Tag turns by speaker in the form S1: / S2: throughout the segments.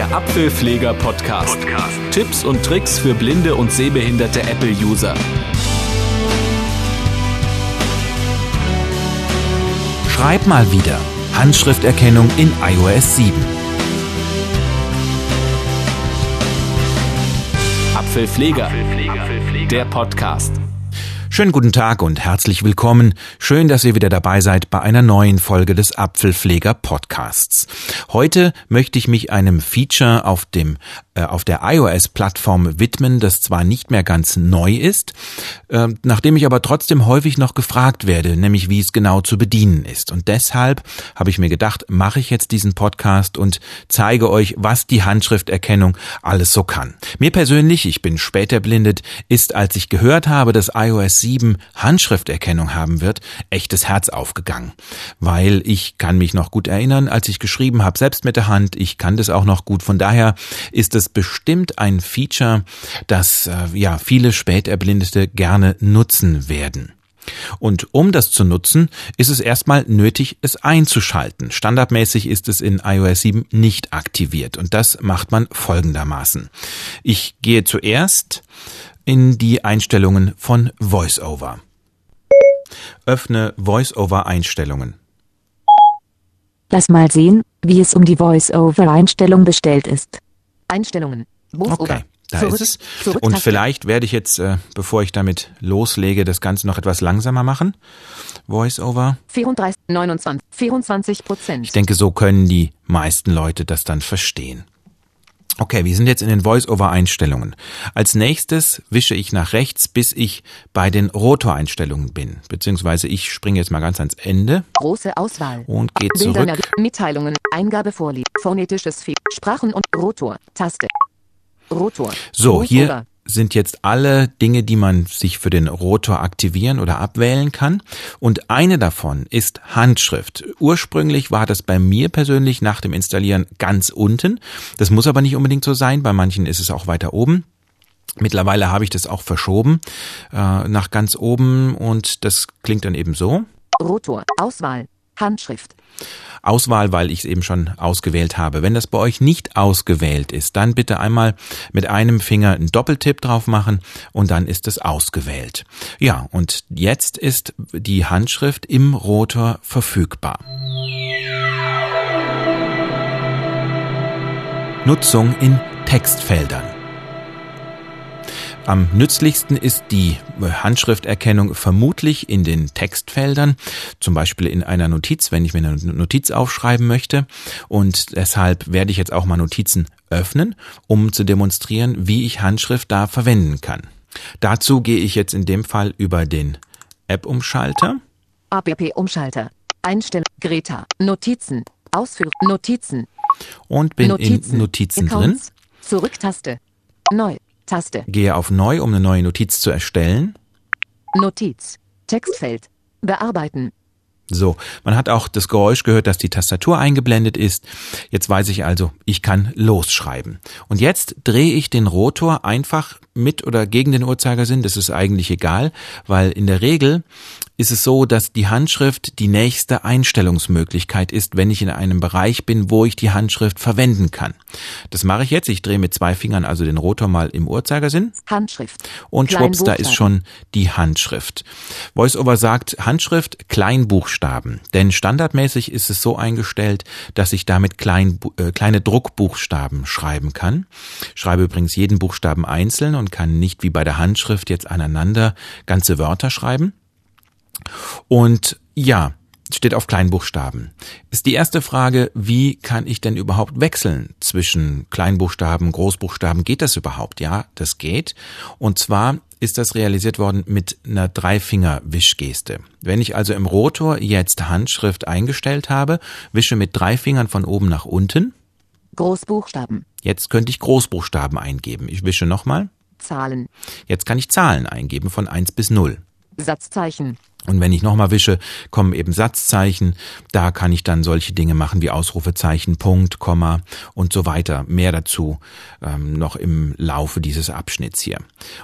S1: Der Apfelpfleger Podcast. Podcast. Tipps und Tricks für blinde und sehbehinderte Apple-User.
S2: Schreib mal wieder. Handschrifterkennung in iOS 7.
S1: Apfelpfleger. Apfelpfleger. Der Podcast.
S2: Schönen guten Tag und herzlich willkommen. Schön, dass ihr wieder dabei seid bei einer neuen Folge des Apfelpfleger Podcasts. Heute möchte ich mich einem Feature auf dem auf der iOS-Plattform widmen, das zwar nicht mehr ganz neu ist, äh, nachdem ich aber trotzdem häufig noch gefragt werde, nämlich wie es genau zu bedienen ist. Und deshalb habe ich mir gedacht, mache ich jetzt diesen Podcast und zeige euch, was die Handschrifterkennung alles so kann. Mir persönlich, ich bin später blindet, ist, als ich gehört habe, dass iOS 7 Handschrifterkennung haben wird, echtes Herz aufgegangen. Weil ich kann mich noch gut erinnern, als ich geschrieben habe, selbst mit der Hand, ich kann das auch noch gut. Von daher ist es es bestimmt ein Feature, das äh, ja viele Späterblindete gerne nutzen werden. Und um das zu nutzen, ist es erstmal nötig, es einzuschalten. Standardmäßig ist es in iOS 7 nicht aktiviert und das macht man folgendermaßen. Ich gehe zuerst in die Einstellungen von VoiceOver. Öffne VoiceOver Einstellungen.
S3: Lass mal sehen, wie es um die VoiceOver Einstellung bestellt ist.
S4: Einstellungen.
S2: Okay. Da Zurück, ist es. Und vielleicht werde ich jetzt, äh, bevor ich damit loslege, das Ganze noch etwas langsamer machen. Voice-over.
S4: 34, 29, 24 Prozent.
S2: Ich denke, so können die meisten Leute das dann verstehen. Okay, wir sind jetzt in den Voice-over-Einstellungen. Als nächstes wische ich nach rechts, bis ich bei den Rotor-Einstellungen bin. Beziehungsweise ich springe jetzt mal ganz ans Ende.
S4: Große Auswahl.
S2: Und gehe zurück.
S4: Mitteilungen, Eingabe vorlieb, phonetisches Feed, Sprachen und Rotor, Taste. Rotor.
S2: So, hier sind jetzt alle Dinge, die man sich für den Rotor aktivieren oder abwählen kann. Und eine davon ist Handschrift. Ursprünglich war das bei mir persönlich nach dem Installieren ganz unten. Das muss aber nicht unbedingt so sein. Bei manchen ist es auch weiter oben. Mittlerweile habe ich das auch verschoben äh, nach ganz oben und das klingt dann eben so.
S4: Rotor, Auswahl, Handschrift.
S2: Auswahl, weil ich es eben schon ausgewählt habe. Wenn das bei euch nicht ausgewählt ist, dann bitte einmal mit einem Finger einen Doppeltipp drauf machen und dann ist es ausgewählt. Ja, und jetzt ist die Handschrift im Rotor verfügbar. Nutzung in Textfeldern. Am nützlichsten ist die Handschrifterkennung vermutlich in den Textfeldern, zum Beispiel in einer Notiz, wenn ich mir eine Notiz aufschreiben möchte. Und deshalb werde ich jetzt auch mal Notizen öffnen, um zu demonstrieren, wie ich Handschrift da verwenden kann. Dazu gehe ich jetzt in dem Fall über den App-Umschalter.
S4: APP-Umschalter. Einstellung. Greta. Notizen. Ausführung. Notizen.
S2: Und bin Notizen. in Notizen Accounts. drin.
S4: Zurücktaste. Neu. Taste.
S2: Gehe auf Neu, um eine neue Notiz zu erstellen.
S4: Notiz. Textfeld. Bearbeiten.
S2: So, man hat auch das Geräusch gehört, dass die Tastatur eingeblendet ist. Jetzt weiß ich also, ich kann losschreiben. Und jetzt drehe ich den Rotor einfach mit oder gegen den Uhrzeigersinn, das ist eigentlich egal, weil in der Regel ist es so, dass die Handschrift die nächste Einstellungsmöglichkeit ist, wenn ich in einem Bereich bin, wo ich die Handschrift verwenden kann. Das mache ich jetzt. Ich drehe mit zwei Fingern also den Rotor mal im Uhrzeigersinn.
S4: Handschrift.
S2: Und schwupps, da ist schon die Handschrift. VoiceOver sagt Handschrift Kleinbuchstaben. Denn standardmäßig ist es so eingestellt, dass ich damit klein, äh, kleine Druckbuchstaben schreiben kann. Ich schreibe übrigens jeden Buchstaben einzeln und kann nicht wie bei der Handschrift jetzt aneinander ganze Wörter schreiben. Und ja, steht auf Kleinbuchstaben. Ist die erste Frage, wie kann ich denn überhaupt wechseln zwischen Kleinbuchstaben, Großbuchstaben? Geht das überhaupt? Ja, das geht. Und zwar ist das realisiert worden mit einer Dreifinger-Wischgeste. Wenn ich also im Rotor jetzt Handschrift eingestellt habe, wische mit drei Fingern von oben nach unten.
S4: Großbuchstaben.
S2: Jetzt könnte ich Großbuchstaben eingeben. Ich wische nochmal.
S4: Zahlen.
S2: Jetzt kann ich Zahlen eingeben von eins bis null.
S4: Satzzeichen.
S2: Und wenn ich nochmal wische, kommen eben Satzzeichen. Da kann ich dann solche Dinge machen wie Ausrufezeichen, Punkt, Komma und so weiter. Mehr dazu ähm, noch im Laufe dieses Abschnitts hier.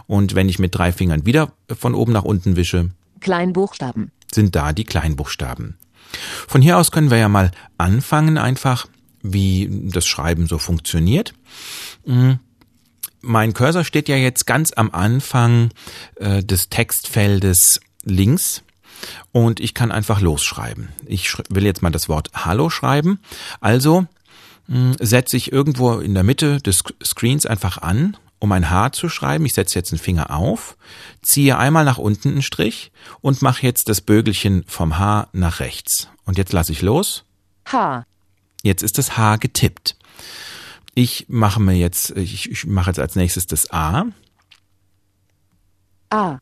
S2: Und wenn ich mit drei Fingern wieder von oben nach unten wische,
S4: Kleinbuchstaben,
S2: sind da die Kleinbuchstaben. Von hier aus können wir ja mal anfangen, einfach wie das Schreiben so funktioniert. Mm, Mein Cursor steht ja jetzt ganz am Anfang äh, des Textfeldes links und ich kann einfach losschreiben. Ich will jetzt mal das Wort Hallo schreiben. Also mh, setze ich irgendwo in der Mitte des Screens einfach an, um ein H zu schreiben. Ich setze jetzt einen Finger auf, ziehe einmal nach unten einen Strich und mache jetzt das Bögelchen vom H nach rechts. Und jetzt lasse ich los.
S4: H,
S2: Jetzt ist das H getippt. Ich mache mir jetzt, ich, ich mache jetzt als nächstes das A
S4: A,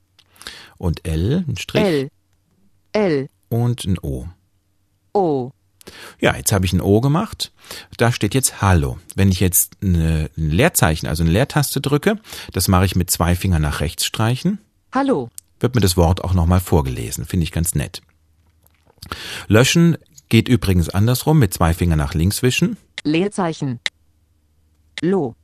S2: und L, ein Strich
S4: L, L,
S2: und ein O.
S4: O,
S2: Ja, jetzt habe ich ein O gemacht. Da steht jetzt Hallo. Wenn ich jetzt ein Leerzeichen, also eine Leertaste drücke, das mache ich mit zwei Fingern nach rechts streichen,
S4: Hallo,
S2: wird mir das Wort auch nochmal vorgelesen. Finde ich ganz nett. Löschen geht übrigens andersrum, mit zwei Fingern nach links wischen.
S4: Leerzeichen. Lo,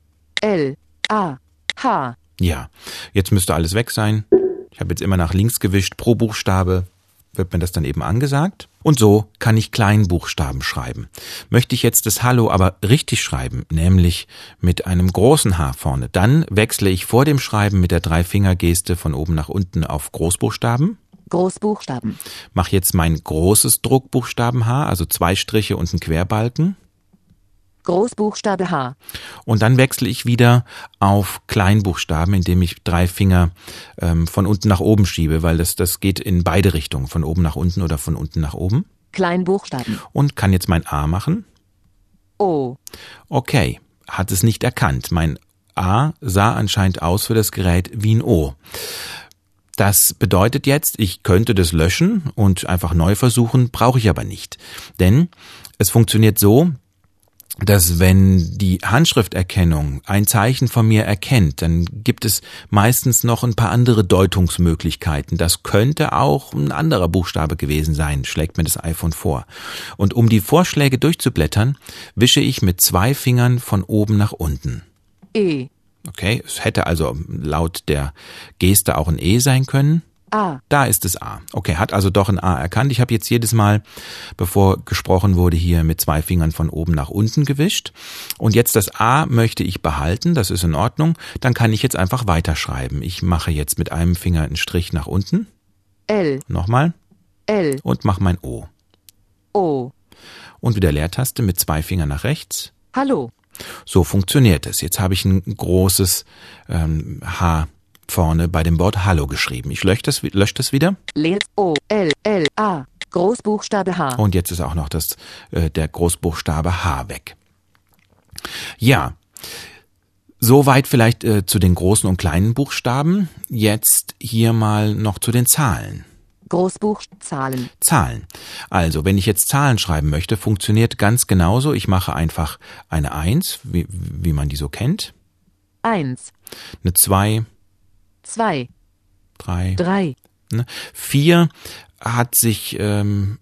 S4: L, A, H,
S2: Ja, jetzt müsste alles weg sein. Ich habe jetzt immer nach links gewischt. Pro Buchstabe wird mir das dann eben angesagt. Und so kann ich Kleinbuchstaben schreiben. Möchte ich jetzt das Hallo aber richtig schreiben, nämlich mit einem großen H vorne, dann wechsle ich vor dem Schreiben mit der Drei-Finger-Geste von oben nach unten auf Großbuchstaben.
S4: Großbuchstaben.
S2: Mache jetzt mein großes Druckbuchstaben H, also zwei Striche und einen Querbalken.
S4: Großbuchstabe H,
S2: Und dann wechsle ich wieder auf Kleinbuchstaben, indem ich drei Finger ähm, von unten nach oben schiebe, weil das, das geht in beide Richtungen, von oben nach unten oder von unten nach oben.
S4: Kleinbuchstaben.
S2: Und kann jetzt mein A machen.
S4: O,
S2: Okay, hat es nicht erkannt. Mein A sah anscheinend aus für das Gerät wie ein O. Das bedeutet jetzt, ich könnte das löschen und einfach neu versuchen, brauche ich aber nicht. Denn es funktioniert so, dass wenn die Handschrifterkennung ein Zeichen von mir erkennt, dann gibt es meistens noch ein paar andere Deutungsmöglichkeiten. Das könnte auch ein anderer Buchstabe gewesen sein, schlägt mir das iPhone vor. Und um die Vorschläge durchzublättern, wische ich mit zwei Fingern von oben nach unten.
S4: E,
S2: Okay, es hätte also laut der Geste auch ein E sein können.
S4: A,
S2: Da ist es A. Okay, hat also doch ein A erkannt. Ich habe jetzt jedes Mal, bevor gesprochen wurde, hier mit zwei Fingern von oben nach unten gewischt. Und jetzt das A möchte ich behalten, das ist in Ordnung. Dann kann ich jetzt einfach weiterschreiben. Ich mache jetzt mit einem Finger einen Strich nach unten,
S4: L,
S2: nochmal,
S4: L,
S2: und mache mein O.
S4: O.
S2: Und wieder Leertaste mit zwei Fingern nach rechts.
S4: Hallo,
S2: So funktioniert es. Jetzt habe ich ein großes ähm, H vorne bei dem Wort Hallo geschrieben. Ich lösche das, lösche das wieder.
S4: Leer, O, L, L, A. Großbuchstabe H.
S2: Und jetzt ist auch noch das, äh, der Großbuchstabe H weg. Ja, soweit vielleicht äh, zu den großen und kleinen Buchstaben. Jetzt hier mal noch zu den Zahlen.
S4: Großbuchzahlen.
S2: Zahlen. Also, wenn ich jetzt Zahlen schreiben möchte, funktioniert ganz genauso. Ich mache einfach eine 1, wie, wie man die so kennt,
S4: Eins,
S2: eine 2,
S4: zwei,
S2: 3,
S4: drei,
S2: Ne? Vier hat sich, ähm,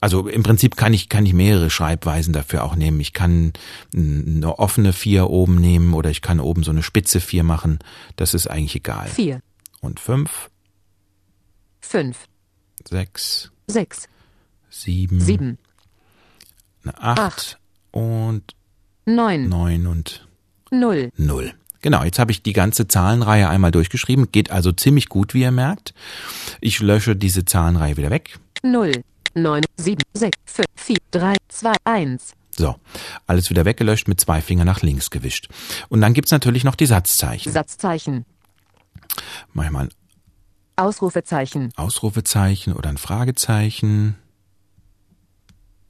S2: also im Prinzip kann ich, kann ich mehrere Schreibweisen dafür auch nehmen. Ich kann eine offene Vier oben nehmen oder ich kann oben so eine spitze Vier machen. Das ist eigentlich egal.
S4: vier,
S2: Und fünf,
S4: fünf,
S2: sechs,
S4: sechs,
S2: sieben,
S4: sieben,
S2: eine acht,
S4: acht.
S2: und
S4: neun,
S2: neun und
S4: null.
S2: null. Genau, jetzt habe ich die ganze Zahlenreihe einmal durchgeschrieben. Geht also ziemlich gut, wie ihr merkt. Ich lösche diese Zahlenreihe wieder weg.
S4: Null, neun, sieben, sechs, fünf, vier, drei, zwei, eins.
S2: So, alles wieder weggelöscht, mit zwei Fingern nach links gewischt. Und dann gibt's natürlich noch die Satzzeichen.
S4: Satzzeichen.
S2: Manchmal ein
S4: Ausrufezeichen.
S2: Ausrufezeichen oder ein Fragezeichen.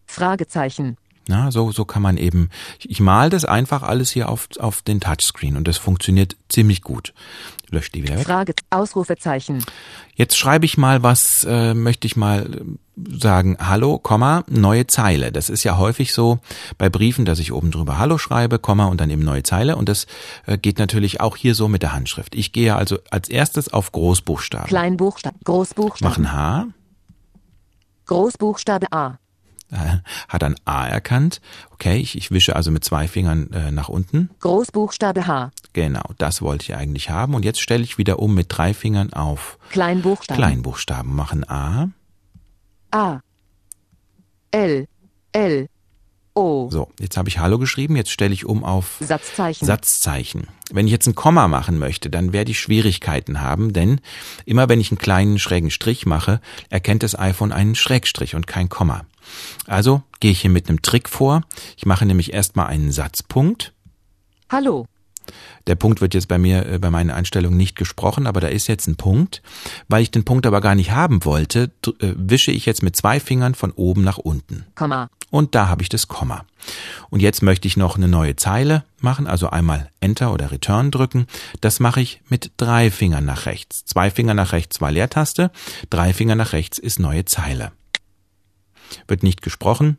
S4: Fragezeichen.
S2: Na, so, so kann man eben, ich, ich mal das einfach alles hier auf, auf den Touchscreen und das funktioniert ziemlich gut. Lösch die wieder weg.
S4: Frage. Ausrufezeichen.
S2: Jetzt schreibe ich mal was, äh, möchte ich mal äh, sagen, Hallo, Komma, neue Zeile. Das ist ja häufig so bei Briefen, dass ich oben drüber Hallo schreibe, Komma und dann eben neue Zeile. Und das äh, geht natürlich auch hier so mit der Handschrift. Ich gehe also als erstes auf Großbuchstaben.
S4: Kleinbuchstabe. Großbuchstabe.
S2: Machen H,
S4: Großbuchstabe A.
S2: äh, hat ein A erkannt. Okay, ich, ich wische also mit zwei Fingern äh, nach unten.
S4: Großbuchstabe H.
S2: Genau, das wollte ich eigentlich haben. Und jetzt stelle ich wieder um mit drei Fingern auf
S4: Kleinbuchstabe.
S2: Kleinbuchstaben. Machen A,
S4: A. L. L. O.
S2: So, jetzt habe ich Hallo geschrieben, jetzt stelle ich um auf
S4: Satzzeichen.
S2: Satzzeichen. Wenn ich jetzt ein Komma machen möchte, dann werde ich Schwierigkeiten haben, denn immer wenn ich einen kleinen schrägen Strich mache, erkennt das iPhone einen Schrägstrich und kein Komma. Also gehe ich hier mit einem Trick vor. Ich mache nämlich erstmal einen Satzpunkt.
S4: Hallo.
S2: Der Punkt wird jetzt bei mir äh, bei meinen Einstellungen nicht gesprochen, aber da ist jetzt ein Punkt. Weil ich den Punkt aber gar nicht haben wollte, äh, wische ich jetzt mit zwei Fingern von oben nach unten.
S4: Komma.
S2: Und da habe ich das Komma. Und jetzt möchte ich noch eine neue Zeile machen, also einmal Enter oder Return drücken. Das mache ich mit drei Fingern nach rechts. Zwei Finger nach rechts war Leertaste, drei Finger nach rechts ist neue Zeile. Wird nicht gesprochen,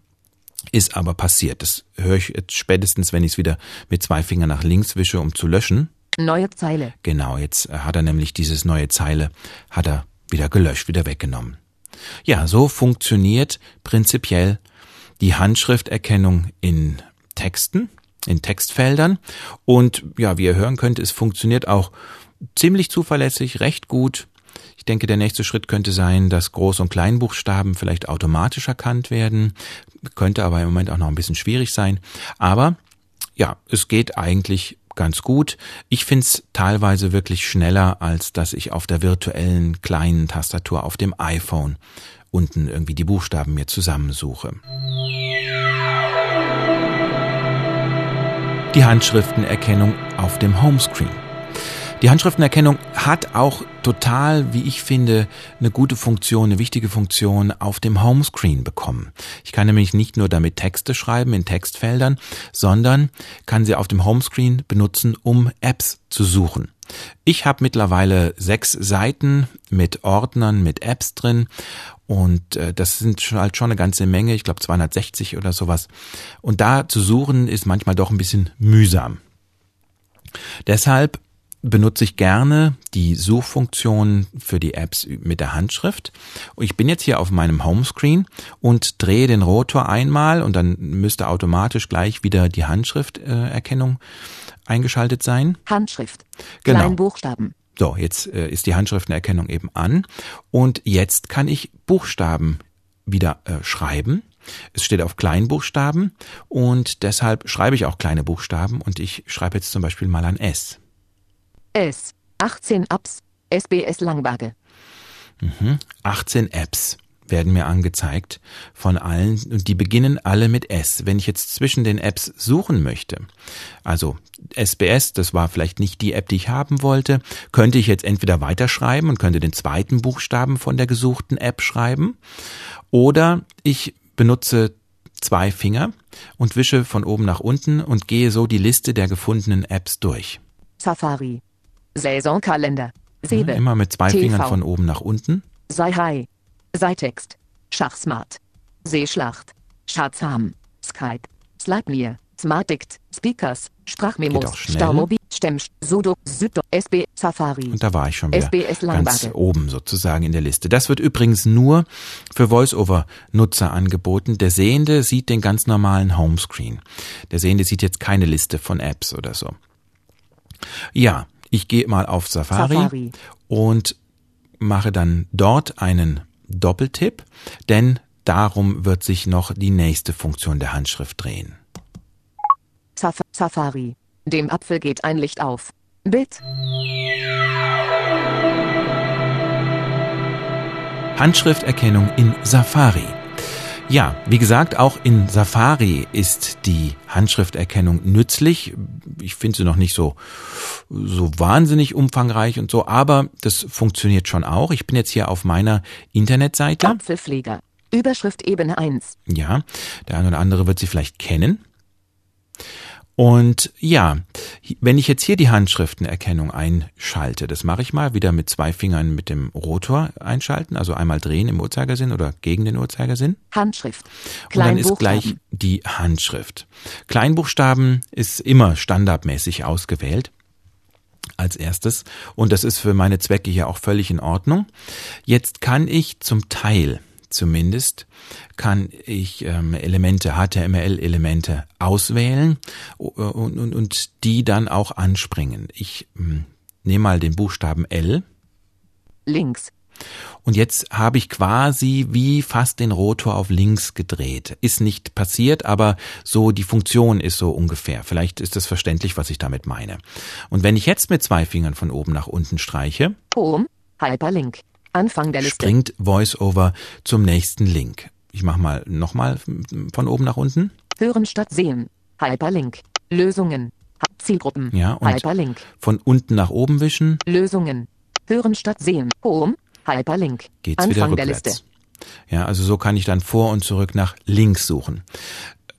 S2: ist aber passiert. Das höre ich jetzt spätestens, wenn ich es wieder mit zwei Fingern nach links wische, um zu löschen.
S4: Neue Zeile.
S2: Genau, jetzt äh, hat er nämlich dieses neue Zeile, hat er wieder gelöscht, wieder weggenommen. Ja, so funktioniert prinzipiell die Handschrifterkennung in Texten, in Textfeldern. Und ja, wie ihr hören könnt, es funktioniert auch ziemlich zuverlässig, recht gut. Ich denke, der nächste Schritt könnte sein, dass Groß- und Kleinbuchstaben vielleicht automatisch erkannt werden. Könnte aber im Moment auch noch ein bisschen schwierig sein. Aber ja, es geht eigentlich ganz gut. Ich find's teilweise wirklich schneller, als dass ich auf der virtuellen kleinen Tastatur auf dem iPhone unten irgendwie die Buchstaben mir zusammensuche. Die Handschriftenerkennung auf dem Homescreen. Die Handschriftenerkennung hat auch total, wie ich finde, eine gute Funktion, eine wichtige Funktion auf dem Homescreen bekommen. Ich kann nämlich nicht nur damit Texte schreiben in Textfeldern, sondern kann sie auf dem Homescreen benutzen, um Apps zu suchen. Ich habe mittlerweile sechs Seiten mit Ordnern, mit Apps drin und äh, das sind halt schon eine ganze Menge, ich glaube 260 oder sowas. Und da zu suchen ist manchmal doch ein bisschen mühsam. Deshalb benutze ich gerne die Suchfunktion für die Apps mit der Handschrift. Ich bin jetzt hier auf meinem Homescreen und drehe den Rotor einmal und dann müsste automatisch gleich wieder die Handschrifterkennung eingeschaltet sein.
S4: Handschrift.
S2: Genau.
S4: Kleinbuchstaben.
S2: So, jetzt äh, ist die Handschriftenerkennung eben an und jetzt kann ich Buchstaben wieder äh, schreiben. Es steht auf Kleinbuchstaben und deshalb schreibe ich auch kleine Buchstaben und ich schreibe jetzt zum Beispiel mal ein S.
S4: S. 18 Apps. SBS Langwaage.
S2: 18 Apps werden mir angezeigt von allen und die beginnen alle mit S. Wenn ich jetzt zwischen den Apps suchen möchte, also SBS, das war vielleicht nicht die App, die ich haben wollte, könnte ich jetzt entweder weiterschreiben und könnte den zweiten Buchstaben von der gesuchten App schreiben oder ich benutze zwei Finger und wische von oben nach unten und gehe so die Liste der gefundenen Apps durch.
S4: Safari. Saisonkalender. Sebe.
S2: Immer mit zwei
S4: TV.
S2: Fingern von oben nach unten.
S4: Sei Hi. Sei Text. Schachsmart. Seeschlacht. Schatzham. Skype. Slidemir. Smartdict. Speakers. Sprachmemos. Staumobil. Stemsch. Sudo. Süddo. SB. Safari.
S2: Und da war ich schon wieder
S4: SBS
S2: ganz oben sozusagen in der Liste. Das wird übrigens nur für VoiceOver-Nutzer angeboten. Der Sehende sieht den ganz normalen Homescreen. Der Sehende sieht jetzt keine Liste von Apps oder so. Ja, ich gehe mal auf Safari,
S4: Safari.
S2: und mache dann dort einen Doppeltipp, denn darum wird sich noch die nächste Funktion der Handschrift drehen.
S4: Saf Safari. Dem Apfel geht ein Licht auf. Bild.
S2: Handschrifterkennung in Safari. Ja, wie gesagt, auch in Safari ist die Handschrifterkennung nützlich. Ich finde sie noch nicht so, so wahnsinnig umfangreich und so, aber das funktioniert schon auch. Ich bin jetzt hier auf meiner Internetseite.
S4: Apfelpfleger. Überschrift Ebene 1.
S2: Ja, der eine oder andere wird sie vielleicht kennen. Und ja, wenn ich jetzt hier die Handschriftenerkennung einschalte, das mache ich mal wieder mit zwei Fingern mit dem Rotor einschalten, also einmal drehen im Uhrzeigersinn oder gegen den Uhrzeigersinn.
S4: Handschrift.
S2: Und dann ist gleich die Handschrift. Kleinbuchstaben ist immer standardmäßig ausgewählt als erstes und das ist für meine Zwecke hier auch völlig in Ordnung. Jetzt kann ich zum Teil zumindest kann ich ähm, Elemente, HTML-Elemente auswählen und, und, und die dann auch anspringen. Ich ähm, nehme mal den Buchstaben L
S4: Links.
S2: Und jetzt habe ich quasi wie fast den Rotor auf links gedreht. Ist nicht passiert, aber so die Funktion ist so ungefähr. Vielleicht ist es verständlich, was ich damit meine. Und wenn ich jetzt mit zwei Fingern von oben nach unten streiche,
S4: Home. Hyperlink. Anfang der Liste.
S2: springt VoiceOver zum nächsten Link. Ich mache mal nochmal von oben nach unten.
S4: Hören statt sehen. Hyperlink. Lösungen. Zielgruppen.
S2: Ja, und
S4: Hyperlink.
S2: von unten nach oben wischen
S4: Lösungen. Hören statt sehen. Home. Hyperlink.
S2: geht's
S4: Anfang
S2: wieder
S4: der
S2: rückwärts.
S4: Liste.
S2: Ja, also so kann ich dann vor und zurück nach links suchen.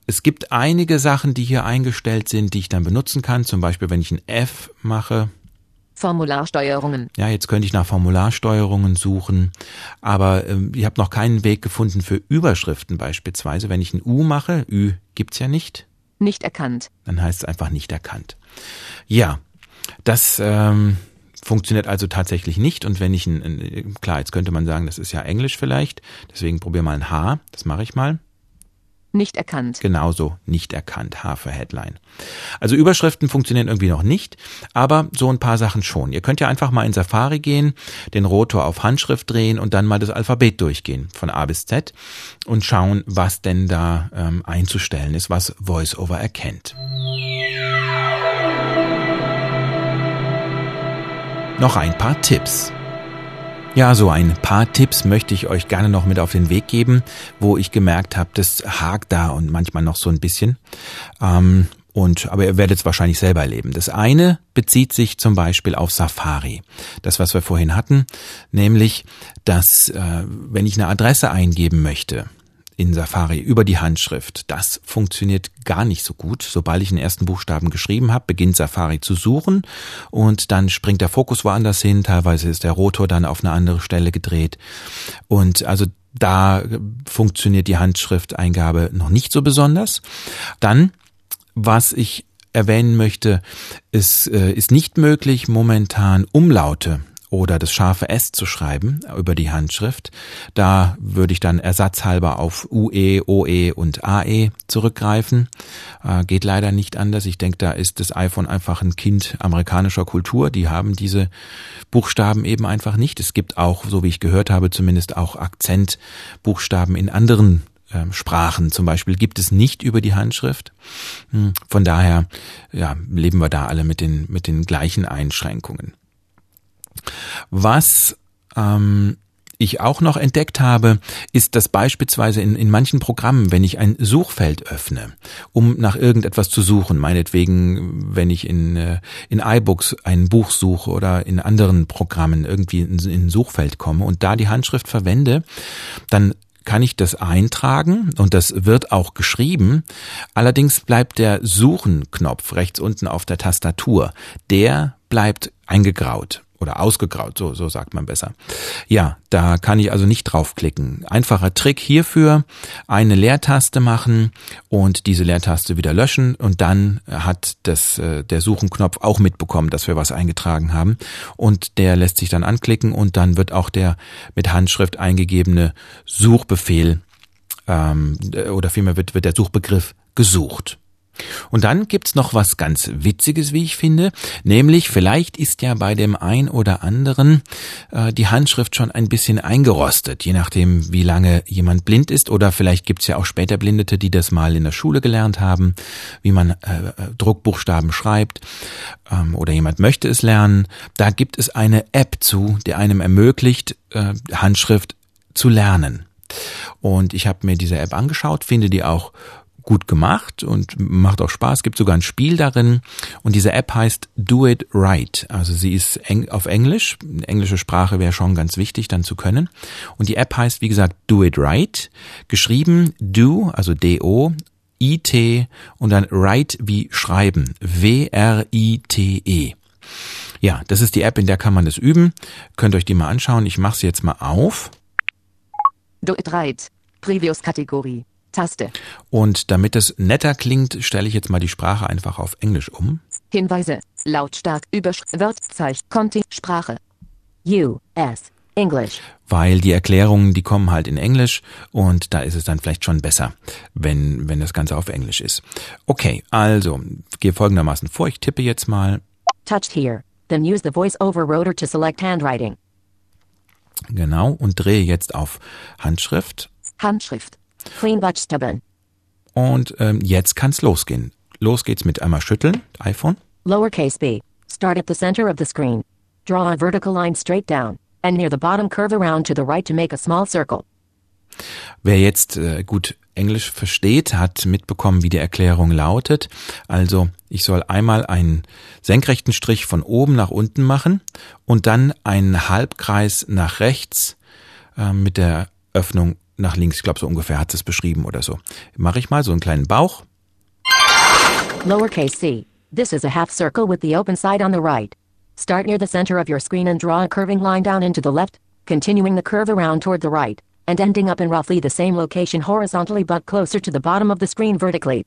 S2: Es gibt einige Sachen, die hier eingestellt sind, die ich dann benutzen kann. Zum Beispiel, wenn ich ein F mache.
S4: Formularsteuerungen.
S2: Ja, jetzt könnte ich nach Formularsteuerungen suchen, aber ähm, ich habe noch keinen Weg gefunden für Überschriften beispielsweise. Wenn ich ein U mache, Ü gibt's ja nicht,
S4: Nicht erkannt.
S2: dann heißt es einfach nicht erkannt. Ja, das ähm, funktioniert also tatsächlich nicht. Und wenn ich ein, ein, klar, jetzt könnte man sagen, das ist ja Englisch vielleicht, deswegen probier mal ein H, das mache ich mal.
S4: Nicht erkannt.
S2: Genauso nicht erkannt, H für Headline. Also Überschriften funktionieren irgendwie noch nicht, aber so ein paar Sachen schon. Ihr könnt ja einfach mal in Safari gehen, den Rotor auf Handschrift drehen und dann mal das Alphabet durchgehen, von A bis Z und schauen, was denn da ähm, einzustellen ist, was VoiceOver erkennt. Noch ein paar Tipps. Ja, so ein paar Tipps möchte ich euch gerne noch mit auf den Weg geben, wo ich gemerkt habe, das hakt da und manchmal noch so ein bisschen. Ähm, und, aber ihr werdet es wahrscheinlich selber erleben. Das eine bezieht sich zum Beispiel auf Safari. Das, was wir vorhin hatten, nämlich, dass äh, wenn ich eine Adresse eingeben möchte, in Safari über die Handschrift. Das funktioniert gar nicht so gut. Sobald ich den ersten Buchstaben geschrieben habe, beginnt Safari zu suchen und dann springt der Fokus woanders hin. Teilweise ist der Rotor dann auf eine andere Stelle gedreht. Und also da funktioniert die Handschrifteingabe noch nicht so besonders. Dann, was ich erwähnen möchte, ist, äh, ist nicht möglich, momentan Umlaute oder das scharfe S zu schreiben über die Handschrift. Da würde ich dann ersatzhalber auf UE, OE und AE zurückgreifen. Äh, geht leider nicht anders. Ich denke, da ist das iPhone einfach ein Kind amerikanischer Kultur. Die haben diese Buchstaben eben einfach nicht. Es gibt auch, so wie ich gehört habe, zumindest auch Akzentbuchstaben in anderen ähm, Sprachen zum Beispiel gibt es nicht über die Handschrift. Hm, Von daher ja, leben wir da alle mit den, mit den gleichen Einschränkungen. Was ähm, ich auch noch entdeckt habe, ist, dass beispielsweise in, in manchen Programmen, wenn ich ein Suchfeld öffne, um nach irgendetwas zu suchen, meinetwegen, wenn ich in, äh, in iBooks ein Buch suche oder in anderen Programmen irgendwie in, in ein Suchfeld komme und da die Handschrift verwende, dann kann ich das eintragen und das wird auch geschrieben. Allerdings bleibt der Suchen-Knopf rechts unten auf der Tastatur, der bleibt eingegraut oder ausgegraut, so, so sagt man besser. Ja, da kann ich also nicht draufklicken. Einfacher Trick hierfür, eine Leertaste machen und diese Leertaste wieder löschen und dann hat das, äh, der Suchenknopf auch mitbekommen, dass wir was eingetragen haben und der lässt sich dann anklicken und dann wird auch der mit Handschrift eingegebene Suchbefehl ähm, oder vielmehr wird, wird der Suchbegriff gesucht. Und dann gibt's noch was ganz Witziges, wie ich finde, nämlich vielleicht ist ja bei dem ein oder anderen äh, die Handschrift schon ein bisschen eingerostet, je nachdem, wie lange jemand blind ist oder vielleicht gibt's ja auch später Blindete, die das mal in der Schule gelernt haben, wie man äh, Druckbuchstaben schreibt ähm, oder jemand möchte es lernen. Da gibt es eine App zu, die einem ermöglicht, äh, Handschrift zu lernen. Und ich habe mir diese App angeschaut, finde die auch gut gemacht und macht auch Spaß. Es gibt sogar ein Spiel darin und diese App heißt Do It Right. Also sie ist eng, auf Englisch. Englische Sprache wäre schon ganz wichtig dann zu können. Und die App heißt, wie gesagt, Do It Right. Geschrieben Do, also D-O, I-T und dann Write wie schreiben. W-R-I-T-E. Ja, das ist die App, in der kann man das üben. Könnt euch die mal anschauen. Ich mache sie jetzt mal auf.
S4: Do it right. Previous-Kategorie. Taste.
S2: Und damit es netter klingt, stelle ich jetzt mal die Sprache einfach auf Englisch um.
S4: Hinweise. Lautstark. Überschrift. Conti. Sprache. U. S. English.
S2: Weil die Erklärungen, die kommen halt in Englisch und da ist es dann vielleicht schon besser, wenn, wenn das Ganze auf Englisch ist. Okay, also, gehe folgendermaßen vor. Ich tippe jetzt mal.
S4: Touched here. Then use the voice over rotor to select handwriting.
S2: Genau, und drehe jetzt auf Handschrift.
S5: Handschrift.
S2: Und ähm, jetzt kann's losgehen. Los geht's mit einmal schütteln, iPhone.
S5: Lowercase b. Start at the center of the screen. Draw a vertical line straight down. And near the bottom curve around to the right to make a small circle.
S2: Wer jetzt äh, gut Englisch versteht, hat mitbekommen, wie die Erklärung lautet. Also ich soll einmal einen senkrechten Strich von oben nach unten machen und dann einen Halbkreis nach rechts äh, mit der Öffnung nach links. Ich glaube, so ungefähr hat es beschrieben oder so. Mache ich mal so einen kleinen Bauch.
S5: Lowercase c. This is a half circle with the open side on the right. Start near the center of your screen and draw a curving line down into the left, continuing the curve around toward the right, and ending up in roughly the same location horizontally but closer to the bottom of the screen vertically.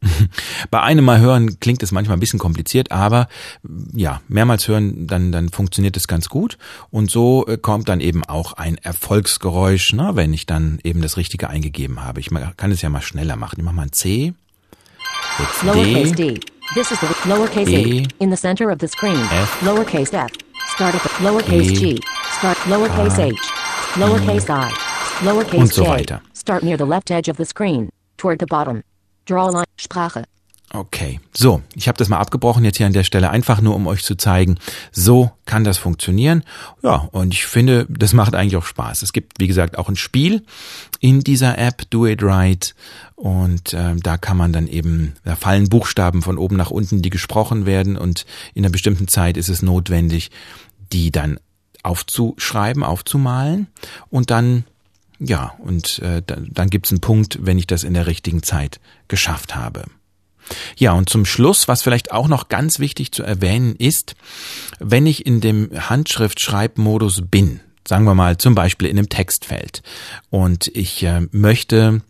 S2: Bei einem Mal hören klingt es manchmal ein bisschen kompliziert, aber ja, mehrmals hören, dann, dann funktioniert es ganz gut. Und so äh, kommt dann eben auch ein Erfolgsgeräusch, ne, wenn ich dann eben das Richtige eingegeben habe. Ich kann es ja mal schneller machen. Ich mache mal ein C.
S5: Lowercase
S2: D.
S5: d. This is the lowercase
S2: E.
S5: a in the center of the screen.
S2: F.
S5: Lowercase f. Start at the lowercase
S2: E.
S5: g. Start lowercase h. Lowercase i. Lowercase
S2: Und so
S5: j.
S2: weiter.
S5: Start near the left edge of the screen. Toward the bottom. Draw a line. Sprache.
S2: Okay, so, ich habe das mal abgebrochen jetzt hier an der Stelle, einfach nur um euch zu zeigen, so kann das funktionieren. Ja, und ich finde, das macht eigentlich auch Spaß. Es gibt, wie gesagt, auch ein Spiel in dieser App, Do It Right. Und äh, da kann man dann eben, da fallen Buchstaben von oben nach unten, die gesprochen werden. Und in einer bestimmten Zeit ist es notwendig, die dann aufzuschreiben, aufzumalen. Und dann ja, und äh, dann, gibt's einen Punkt, wenn ich das in der richtigen Zeit geschafft habe. Ja, und zum Schluss, was vielleicht auch noch ganz wichtig zu erwähnen ist, wenn ich in dem Handschriftschreibmodus bin, sagen wir mal zum Beispiel in einem Textfeld, und ich äh, möchte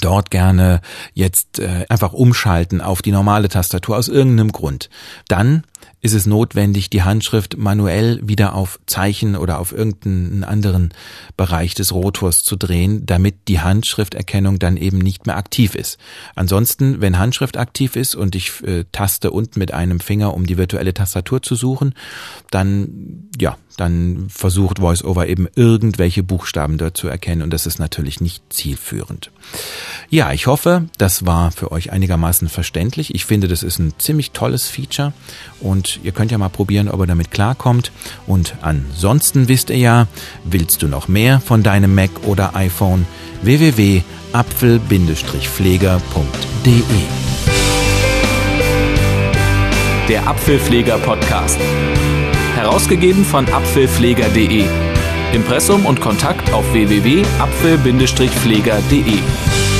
S2: dort gerne jetzt äh, einfach umschalten auf die normale Tastatur aus irgendeinem Grund, dann ist es notwendig, die Handschrift manuell wieder auf Zeichen oder auf irgendeinen anderen Bereich des Rotors zu drehen, damit die Handschrifterkennung dann eben nicht mehr aktiv ist. Ansonsten, wenn Handschrift aktiv ist und ich äh, taste unten mit einem Finger, um die virtuelle Tastatur zu suchen, dann ja, dann versucht VoiceOver eben irgendwelche Buchstaben dort zu erkennen und das ist natürlich nicht zielführend. Ja, ich hoffe, das war für euch einigermaßen verständlich. Ich finde, das ist ein ziemlich tolles Feature und ihr könnt ja mal probieren, ob ihr damit klarkommt. Und ansonsten wisst ihr ja, willst du noch mehr von deinem Mac oder iPhone? www.apfel-pfleger.de
S1: Der Apfelpfleger Podcast. Herausgegeben von apfelpfleger.de. Impressum und Kontakt auf www.apfel-pfleger.de.